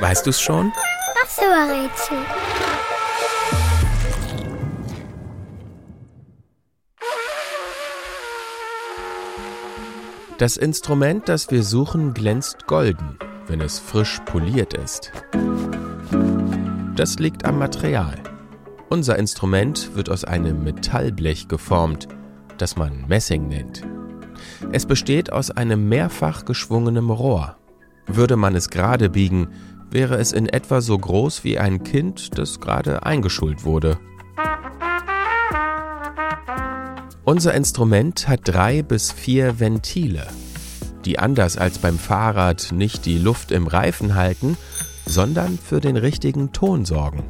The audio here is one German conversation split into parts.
Weißt du's schon? Ach so, Rätsel. Das Instrument, das wir suchen, glänzt golden, wenn es frisch poliert ist. Das liegt am Material. Unser Instrument wird aus einem Metallblech geformt, das man Messing nennt. Es besteht aus einem mehrfach geschwungenen Rohr. Würde man es gerade biegen, wäre es in etwa so groß wie ein Kind, das gerade eingeschult wurde. Unser Instrument hat drei bis vier Ventile, die anders als beim Fahrrad nicht die Luft im Reifen halten, sondern für den richtigen Ton sorgen.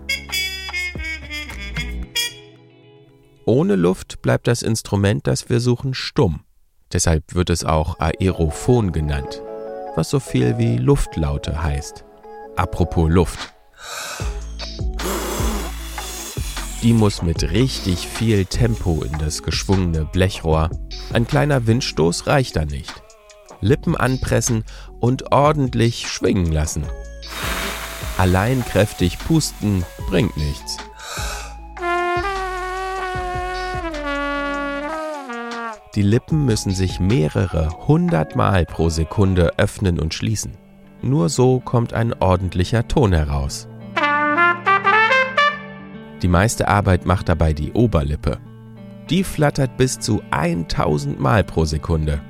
Ohne Luft bleibt das Instrument, das wir suchen, stumm. Deshalb wird es auch Aerophon genannt, was so viel wie Luftlaute heißt. Apropos Luft. Die muss mit richtig viel Tempo in das geschwungene Blechrohr. Ein kleiner Windstoß reicht da nicht. Lippen anpressen und ordentlich schwingen lassen. Allein kräftig pusten bringt nichts. Die Lippen müssen sich mehrere hundert Mal pro Sekunde öffnen und schließen. Nur so kommt ein ordentlicher Ton heraus. Die meiste Arbeit macht dabei die Oberlippe. Die flattert bis zu 1000 Mal pro Sekunde.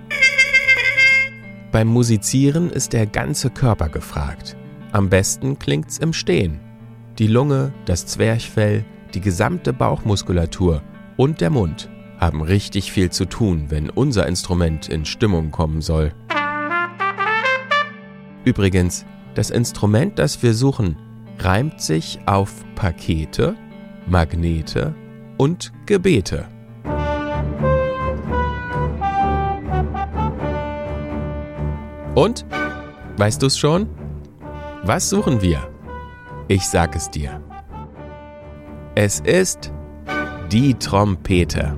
Beim Musizieren ist der ganze Körper gefragt. Am besten klingt's im Stehen. Die Lunge, das Zwerchfell, die gesamte Bauchmuskulatur und der Mund haben richtig viel zu tun, wenn unser Instrument in Stimmung kommen soll. Übrigens, das Instrument, das wir suchen, reimt sich auf Pakete, Magnete und Gebete. Und? Weißt du's schon? Was suchen wir? Ich sag es dir. Es ist die Trompete.